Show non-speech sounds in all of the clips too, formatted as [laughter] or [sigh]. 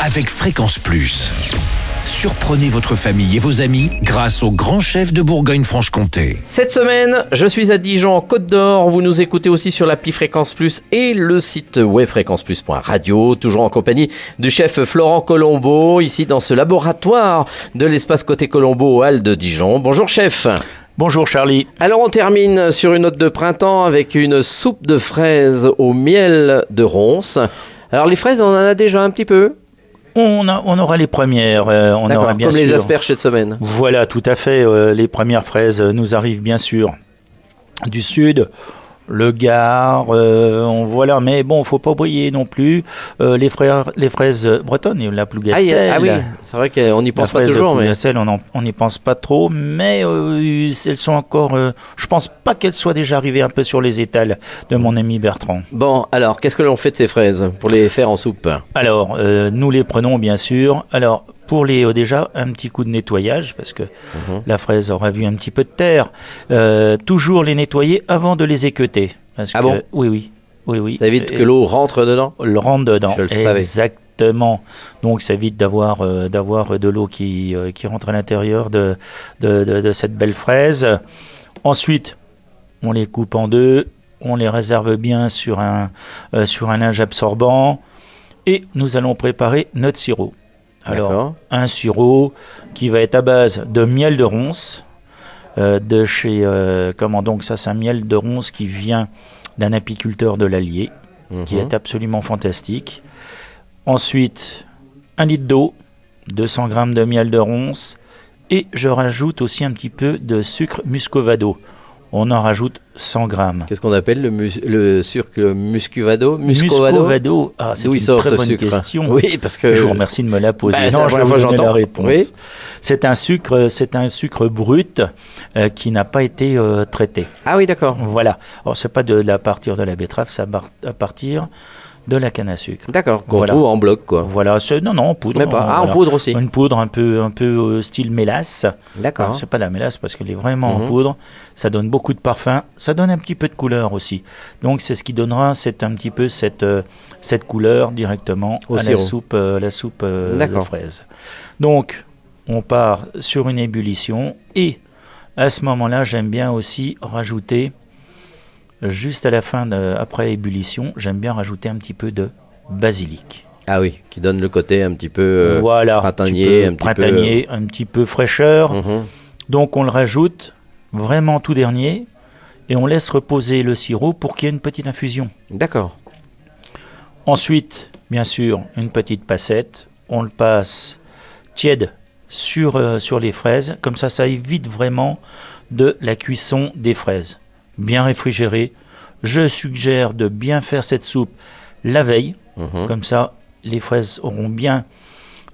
avec Fréquence Plus. Surprenez votre famille et vos amis grâce au grand chef de Bourgogne-Franche-Comté. Cette semaine, je suis à Dijon, en Côte d'Or. Vous nous écoutez aussi sur l'appli Fréquence Plus et le site web fréquenceplus.radio. Toujours en compagnie du chef Florent Colombo, ici dans ce laboratoire de l'espace côté Colombo au Hall de Dijon. Bonjour chef. Bonjour Charlie. Alors on termine sur une note de printemps avec une soupe de fraises au miel de ronces. Alors les fraises, on en a déjà un petit peu On, a- on aura les premières. euh, on aura bien comme les asperges cette semaine. Voilà, tout à fait. euh, les premières fraises nous arrivent bien sûr du sud. Le Gard, euh, on voilà, mais bon, faut pas oublier non plus euh, les, frères, les fraises bretonnes, la Ah, Plougastel. il y a- ah oui, c'est vrai qu'on n'y pense pas toujours, mais on n'y pense pas trop, mais euh, elles sont encore. je pense pas qu'elles soient déjà arrivées un peu sur les étals de mon ami Bertrand. bon, alors qu'est-ce que l'on fait de ces fraises pour les faire en soupe? Alors, nous les prenons bien sûr. Alors, pour les euh, déjà un petit coup de nettoyage parce que Mhm. la fraise aura vu un petit peu de terre. Euh, toujours les nettoyer avant de les équeuter. Parce Ah que, bon? Oui, oui, oui, oui. Ça évite Et- que l'eau rentre dedans? le rentre dedans. Je le savais. Exactement. Donc ça évite d'avoir euh, d'avoir de l'eau qui, euh, qui rentre à l'intérieur de, de, de- de cette belle fraise. Ensuite, on les coupe en deux, on les réserve bien sur un, euh, sur un linge absorbant et nous allons préparer notre sirop. Alors, un sirop qui va être à base de miel de ronce, euh, de chez euh, comment donc ça c'est un miel de ronce qui vient d'un apiculteur de l'Allier qui Mhm. est absolument fantastique. Ensuite, un litre d'eau, 200 grammes de miel de ronce, et je rajoute aussi un petit peu de sucre muscovado. On en rajoute 100 grammes. Qu'est-ce qu'on appelle le, mus- le sucre muscovado? Muscovado? Muscovado, ah, c'est une sort très bonne sucre question. Oui, parce que Je vous remercie de me la poser. Bah, c'est non, je vais vous donner la réponse. Oui. C'est un sucre, c'est un sucre brut euh, qui n'a pas été euh, traité. Ah oui, d'accord. Voilà. Alors c'est pas de la partir de la betterave, bar- à partir de la canne à sucre. D'accord, qu'on Voilà. trouve en bloc, quoi. Voilà, non, non, en poudre. Mais pas. Ah, en poudre aussi. Une poudre un peu, un peu euh, style mélasse. D'accord. Alors, C'est pas de la mélasse parce qu'elle est vraiment Mhm. en poudre. Ça donne beaucoup de parfum. Ça donne un petit peu de couleur aussi. Donc c'est ce qui donnera c'est un petit peu cette, euh, cette couleur directement Au à la soupe, euh, la soupe euh, de D'accord. fraise. Donc on part sur une ébullition et à ce moment-là j'aime bien aussi rajouter juste à la fin de, après ébullition j'aime bien rajouter un petit peu de basilic. Ah oui, qui donne le côté un petit peu euh, voilà, printanier, un un petit peu- peu printanier, un petit peu fraîcheur. mhm. Donc on le rajoute vraiment tout dernier et on laisse reposer le sirop pour qu'il y ait une petite infusion. D'accord. Ensuite, bien sûr, une petite passette. On le passe tiède sur, euh, sur les fraises. Comme ça, ça évite vraiment de la cuisson des fraises. Bien réfrigéré. Je suggère de bien faire cette soupe la veille. Mhm. Comme ça, les fraises auront bien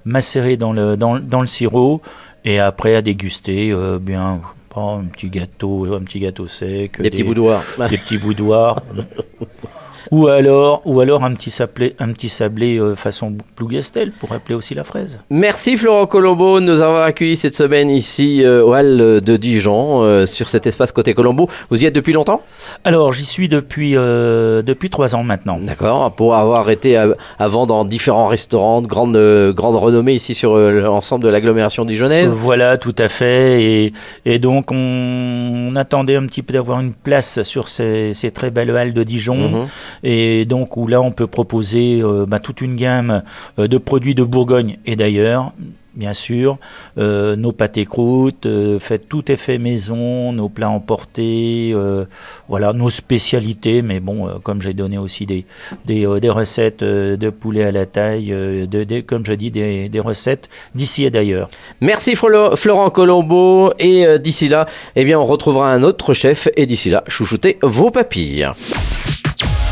macéré dans le, dans, dans le sirop. Et après, à déguster, euh, bien, pas un petit gâteau, un petit gâteau sec. Des petits boudoirs. Des petits boudoirs. [laughs] ou alors, ou alors un petit sablé, un petit sablé euh, façon plougastel pour appeler aussi la fraise. Merci Florent Colombo de nous avoir accueillis cette semaine ici euh, au Hall de Dijon, euh, sur cet espace côté Colombo. Vous y êtes depuis longtemps? Alors, j'y suis depuis, euh, depuis trois ans maintenant. D'accord, pour avoir été avant dans différents restaurants de grande, grande renommée ici sur euh, l'ensemble de l'agglomération dijonnaise. Voilà, tout à fait. Et, et donc, on, on attendait un petit peu d'avoir une place sur ces, ces très belles halles de Dijon. Mhm. Et donc, où là, on peut proposer euh, bah, toute une gamme euh, de produits de Bourgogne et d'ailleurs. Bien sûr, euh, nos pâtés croûtes, euh, fait, tout fait maison, nos plats emportés, voilà, nos spécialités. Mais bon, comme j'ai donné aussi des, des, recettes de poulet à la taille, de, des- comme je dis, des, des recettes d'ici et d'ailleurs. Merci Florent Colombo et d'ici là, eh bien on retrouvera un autre chef et d'ici là, chouchoutez vos papilles.